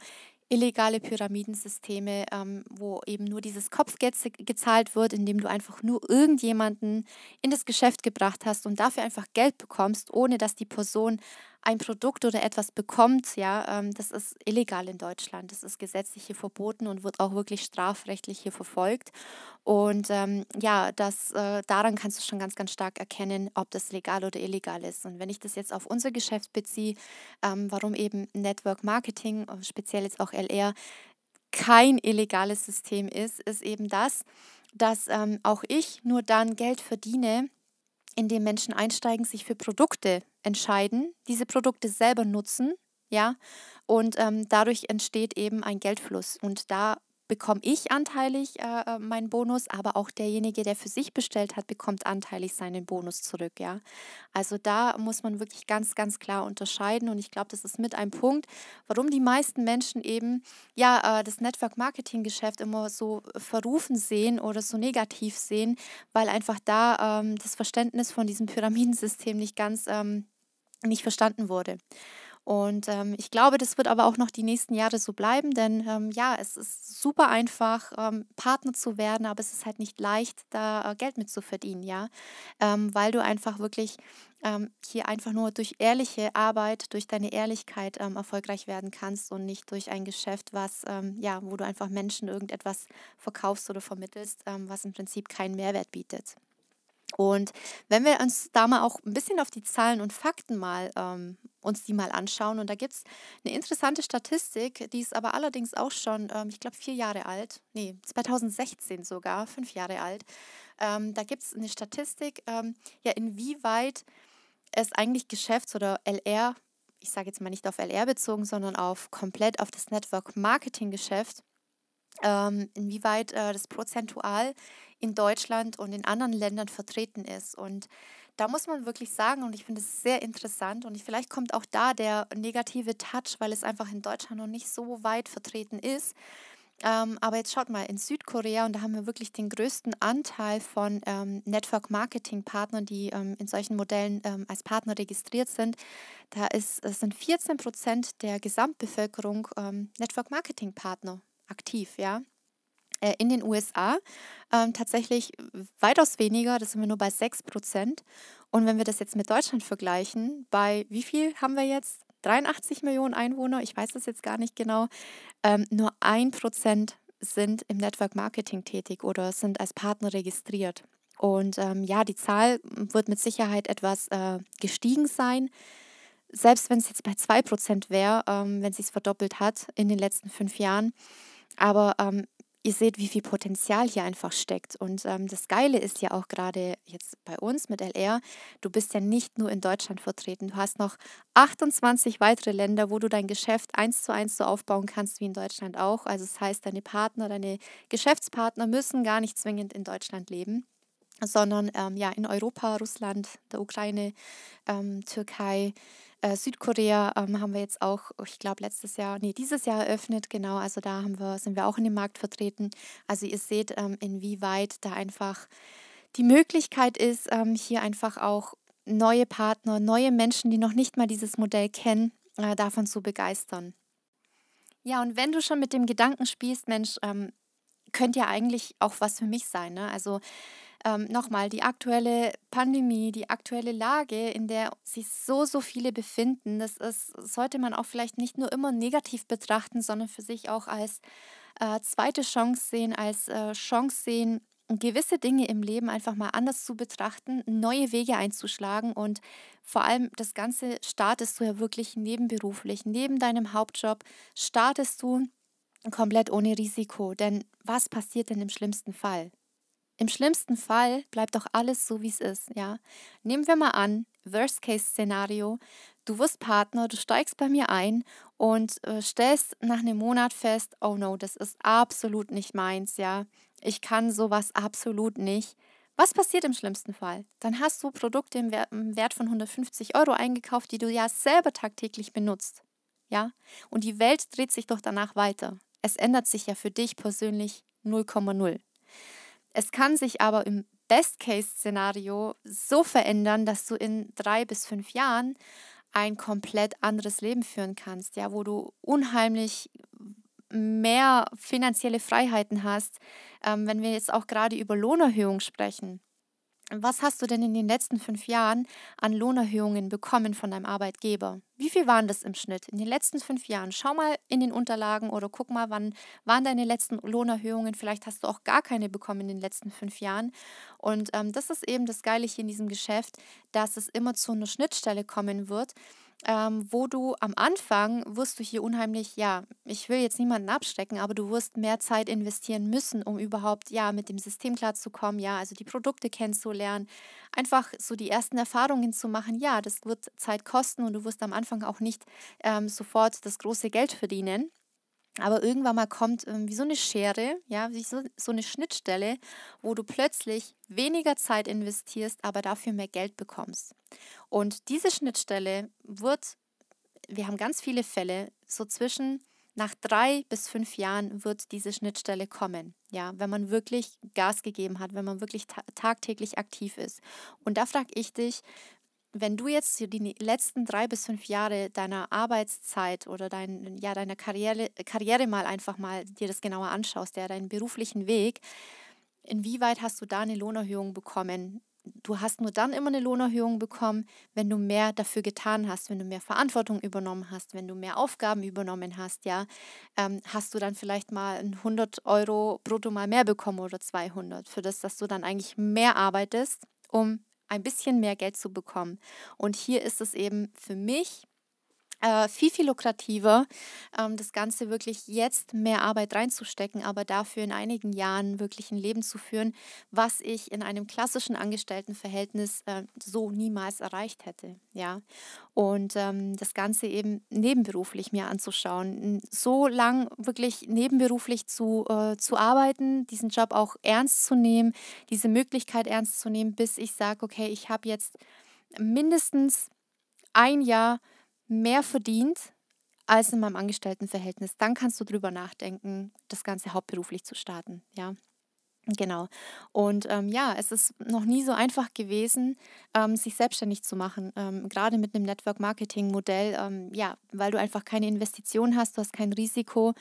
illegale Pyramidensysteme, ähm, wo eben nur dieses Kopfgeld gezahlt wird, indem du einfach nur irgendjemanden in das Geschäft gebracht hast und dafür einfach Geld bekommst, ohne dass die Person ein Produkt oder etwas bekommt, ja, ähm, das ist illegal in Deutschland. Das ist gesetzlich hier verboten und wird auch wirklich strafrechtlich hier verfolgt. Und ähm, ja, das, äh, daran kannst du schon ganz, ganz stark erkennen, ob das legal oder illegal ist. Und wenn ich das jetzt auf unser Geschäft beziehe, ähm, warum eben Network Marketing, äh, speziell jetzt auch LR, kein illegales System ist, ist eben das, dass ähm, auch ich nur dann Geld verdiene, indem Menschen einsteigen, sich für Produkte entscheiden, diese Produkte selber nutzen, ja, und ähm, dadurch entsteht eben ein Geldfluss. Und da bekomme ich anteilig äh, äh, meinen Bonus, aber auch derjenige, der für sich bestellt hat, bekommt anteilig seinen Bonus zurück, ja. Also da muss man wirklich ganz, ganz klar unterscheiden und ich glaube, das ist mit ein Punkt, warum die meisten Menschen eben ja äh, das Network Marketing Geschäft immer so verrufen sehen oder so negativ sehen, weil einfach da ähm, das Verständnis von diesem Pyramidensystem nicht ganz ähm, nicht verstanden wurde. Und ähm, ich glaube, das wird aber auch noch die nächsten Jahre so bleiben, denn ähm, ja, es ist super einfach, ähm, Partner zu werden, aber es ist halt nicht leicht, da äh, Geld mit zu verdienen, ja, ähm, weil du einfach wirklich ähm, hier einfach nur durch ehrliche Arbeit, durch deine Ehrlichkeit ähm, erfolgreich werden kannst und nicht durch ein Geschäft, was ja, wo du einfach Menschen irgendetwas verkaufst oder vermittelst, was im Prinzip keinen Mehrwert bietet. Und wenn wir uns da mal auch ein bisschen auf die Zahlen und Fakten mal ähm, uns die mal anschauen, und da gibt es eine interessante Statistik, die ist aber allerdings auch schon, ähm, ich glaube, vier Jahre alt, nee, 2016 sogar, fünf Jahre alt. Ähm, da gibt es eine Statistik, ähm, ja, inwieweit es eigentlich Geschäfts- oder LR, ich sage jetzt mal nicht auf LR bezogen, sondern auf komplett auf das Network-Marketing-Geschäft, ähm, inwieweit äh, das prozentual in Deutschland und in anderen Ländern vertreten ist. Und da muss man wirklich sagen, und ich finde es sehr interessant, und vielleicht kommt auch da der negative Touch, weil es einfach in Deutschland noch nicht so weit vertreten ist. Ähm, aber jetzt schaut mal, in Südkorea, und da haben wir wirklich den größten Anteil von ähm, Network-Marketing-Partnern, die ähm, in solchen Modellen ähm, als Partner registriert sind, da ist, sind 14 Prozent der Gesamtbevölkerung ähm, Network-Marketing-Partner aktiv, ja. Äh, in den USA ähm, tatsächlich weitaus weniger, das sind wir nur bei 6 Prozent. Und wenn wir das jetzt mit Deutschland vergleichen, bei wie viel haben wir jetzt? 83 Millionen Einwohner, ich weiß das jetzt gar nicht genau, ähm, nur ein Prozent sind im Network Marketing tätig oder sind als Partner registriert. Und ähm, ja, die Zahl wird mit Sicherheit etwas äh, gestiegen sein. Selbst wenn es jetzt bei 2% wäre, ähm, wenn es sich verdoppelt hat in den letzten fünf Jahren. Aber ähm, ihr seht, wie viel Potenzial hier einfach steckt. Und ähm, das Geile ist ja auch gerade jetzt bei uns mit LR, du bist ja nicht nur in Deutschland vertreten. Du hast noch 28 weitere Länder, wo du dein Geschäft eins zu eins so aufbauen kannst wie in Deutschland auch. Also das heißt, deine Partner, deine Geschäftspartner müssen gar nicht zwingend in Deutschland leben sondern ähm, ja in Europa, Russland, der Ukraine, ähm, Türkei, äh, Südkorea ähm, haben wir jetzt auch, ich glaube, letztes Jahr, nee, dieses Jahr eröffnet, genau. Also da haben wir, sind wir auch in dem Markt vertreten. Also ihr seht, ähm, inwieweit da einfach die Möglichkeit ist, ähm, hier einfach auch neue Partner, neue Menschen, die noch nicht mal dieses Modell kennen, äh, davon zu begeistern. Ja, und wenn du schon mit dem Gedanken spielst, Mensch, ähm, könnte ja eigentlich auch was für mich sein. Ne? Also ähm, nochmal, die aktuelle Pandemie, die aktuelle Lage, in der sich so, so viele befinden, das ist, sollte man auch vielleicht nicht nur immer negativ betrachten, sondern für sich auch als äh, zweite Chance sehen, als äh, Chance sehen, gewisse Dinge im Leben einfach mal anders zu betrachten, neue Wege einzuschlagen und vor allem das Ganze startest du ja wirklich nebenberuflich, neben deinem Hauptjob startest du komplett ohne Risiko. Denn was passiert denn im schlimmsten Fall? Im schlimmsten Fall bleibt doch alles so, wie es ist, ja. Nehmen wir mal an, Worst-Case-Szenario, du wirst Partner, du steigst bei mir ein und äh, stellst nach einem Monat fest, oh no, das ist absolut nicht meins, ja. Ich kann sowas absolut nicht. Was passiert im schlimmsten Fall? Dann hast du Produkte im Wert von 150 Euro eingekauft, die du ja selber tagtäglich benutzt. Ja? Und die Welt dreht sich doch danach weiter. Es ändert sich ja für dich persönlich 0,0. Es kann sich aber im Best-Case-Szenario so verändern, dass du in drei bis fünf Jahren ein komplett anderes Leben führen kannst, ja, wo du unheimlich mehr finanzielle Freiheiten hast. Ähm, wenn wir jetzt auch gerade über Lohnerhöhung sprechen, was hast du denn in den letzten fünf Jahren an Lohnerhöhungen bekommen von deinem Arbeitgeber? Wie viel waren das im Schnitt in den letzten fünf Jahren? Schau mal in den Unterlagen oder guck mal, wann waren deine letzten Lohnerhöhungen. Vielleicht hast du auch gar keine bekommen in den letzten fünf Jahren. Und ähm, das ist eben das Geile hier in diesem Geschäft, dass es immer zu einer Schnittstelle kommen wird ähm, wo du am Anfang wirst du hier unheimlich, ja, ich will jetzt niemanden abstecken, aber du wirst mehr Zeit investieren müssen, um überhaupt, ja, mit dem System klarzukommen, ja, also die Produkte kennenzulernen, einfach so die ersten Erfahrungen zu machen, ja, das wird Zeit kosten und du wirst am Anfang auch nicht ähm, sofort das große Geld verdienen. Aber irgendwann mal kommt ähm, wie so eine Schere, ja, wie so, so eine Schnittstelle, wo du plötzlich weniger Zeit investierst, aber dafür mehr Geld bekommst. Und diese Schnittstelle wird, wir haben ganz viele Fälle, so zwischen nach drei bis fünf Jahren wird diese Schnittstelle kommen. Ja, wenn man wirklich Gas gegeben hat, wenn man wirklich ta tagtäglich aktiv ist. Und da frage ich dich, wenn du jetzt die letzten drei bis fünf Jahre deiner Arbeitszeit oder dein, ja, deiner Karriere, Karriere mal einfach mal dir das genauer anschaust, ja, deinen beruflichen Weg, inwieweit hast du da eine Lohnerhöhung bekommen? Du hast nur dann immer eine Lohnerhöhung bekommen, wenn du mehr dafür getan hast, wenn du mehr Verantwortung übernommen hast, wenn du mehr Aufgaben übernommen hast, ja, ähm, hast du dann vielleicht mal 100 Euro brutto mal mehr bekommen oder 200 für das, dass du dann eigentlich mehr arbeitest, um ein bisschen mehr Geld zu bekommen. Und hier ist es eben für mich äh, viel, viel lukrativer, ähm, das Ganze wirklich jetzt mehr Arbeit reinzustecken, aber dafür in einigen Jahren wirklich ein Leben zu führen, was ich in einem klassischen Angestelltenverhältnis äh, so niemals erreicht hätte. Ja, und ähm, das Ganze eben nebenberuflich mir anzuschauen, so lang wirklich nebenberuflich zu, äh, zu arbeiten, diesen Job auch ernst zu nehmen, diese Möglichkeit ernst zu nehmen, bis ich sage, okay, ich habe jetzt mindestens ein Jahr mehr verdient als in meinem Angestelltenverhältnis, dann kannst du drüber nachdenken, das Ganze hauptberuflich zu starten. Ja. Genau. Und ähm, ja, es ist noch nie so einfach gewesen, ähm, sich selbstständig zu machen. Ähm, gerade mit einem Network-Marketing-Modell, ähm, ja, weil du einfach keine Investition hast, du hast kein Risiko.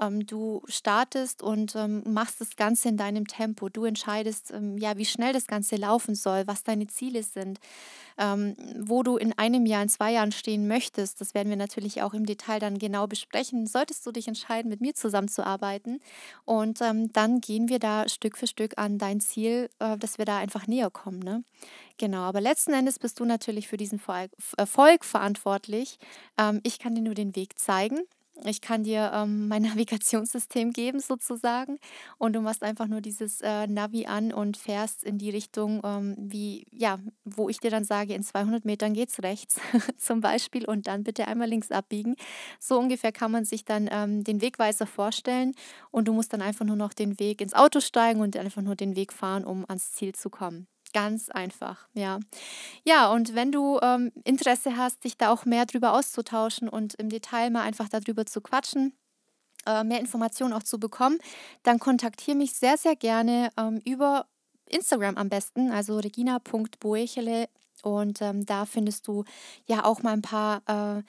Ähm, du startest und ähm, machst das Ganze in deinem Tempo. Du entscheidest, ja, wie schnell das Ganze laufen soll, was deine Ziele sind wo du in einem Jahr, in zwei Jahren stehen möchtest. Das werden wir natürlich auch im Detail dann genau besprechen. Solltest du dich entscheiden, mit mir zusammenzuarbeiten. Und dann gehen wir da Stück für Stück an dein Ziel, äh, dass wir da einfach näher kommen. Ne? Genau, aber letzten Endes bist du natürlich für diesen Erfolg verantwortlich. Ähm, ich kann dir nur den Weg zeigen. Ich kann dir ähm, mein Navigationssystem geben sozusagen und du machst einfach nur dieses äh, Navi an und fährst in die Richtung, ähm, wie, ja, wo ich dir dann sage, in 200 Metern geht's rechts zum Beispiel und dann bitte einmal links abbiegen. So ungefähr kann man sich dann ähm, den Wegweiser vorstellen und du musst dann einfach nur noch den Weg ins Auto steigen und einfach nur den Weg fahren, um ans Ziel zu kommen. Ganz einfach, ja. Ja, und wenn du ähm, Interesse hast, dich da auch mehr drüber auszutauschen und im Detail mal einfach darüber zu quatschen, äh, mehr Informationen auch zu bekommen, dann kontaktiere mich sehr, sehr gerne ähm, über Instagram am besten, also regina.boechele. Und ähm, da findest du ja auch mal ein paar äh,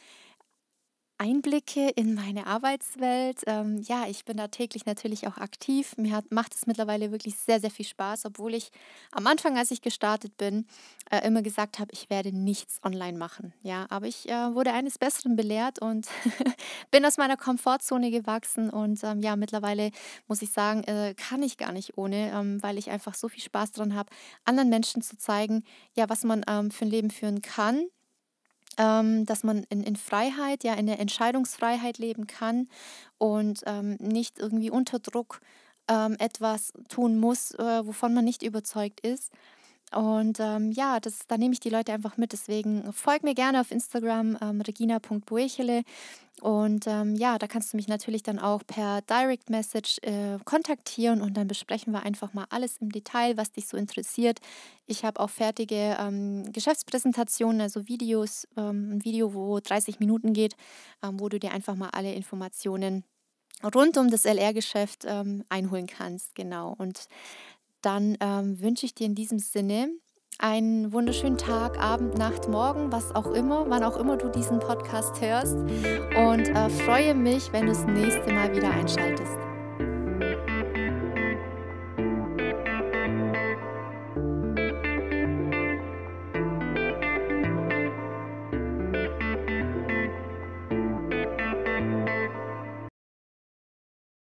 Einblicke in meine Arbeitswelt. Ähm, ja, ich bin da täglich natürlich auch aktiv. Mir hat, macht es mittlerweile wirklich sehr, sehr viel Spaß, obwohl ich am Anfang, als ich gestartet bin, äh, immer gesagt habe, ich werde nichts online machen. Ja, aber ich äh, wurde eines Besseren belehrt und bin aus meiner Komfortzone gewachsen. Und ähm, ja, mittlerweile muss ich sagen, äh, kann ich gar nicht ohne, ähm, weil ich einfach so viel Spaß daran habe, anderen Menschen zu zeigen, ja, was man ähm, für ein Leben führen kann ähm, dass man in, in Freiheit, ja, in der Entscheidungsfreiheit leben kann und ähm, nicht irgendwie unter Druck ähm, etwas tun muss, äh, wovon man nicht überzeugt ist. Und ähm, ja, das, da nehme ich die Leute einfach mit. Deswegen folg mir gerne auf Instagram, ähm, regina.boechele. Und ähm, ja, da kannst du mich natürlich dann auch per Direct Message äh, kontaktieren und dann besprechen wir einfach mal alles im Detail, was dich so interessiert. Ich habe auch fertige ähm, Geschäftspräsentationen, also Videos, ähm, ein Video, wo 30 Minuten geht, ähm, wo du dir einfach mal alle Informationen rund um das LR-Geschäft einholen kannst. Genau. Und dann ähm, wünsche ich dir in diesem Sinne einen wunderschönen Tag, Abend, Nacht, Morgen, was auch immer, wann auch immer du diesen Podcast hörst. Und äh, freue mich, wenn du das nächste Mal wieder einschaltest.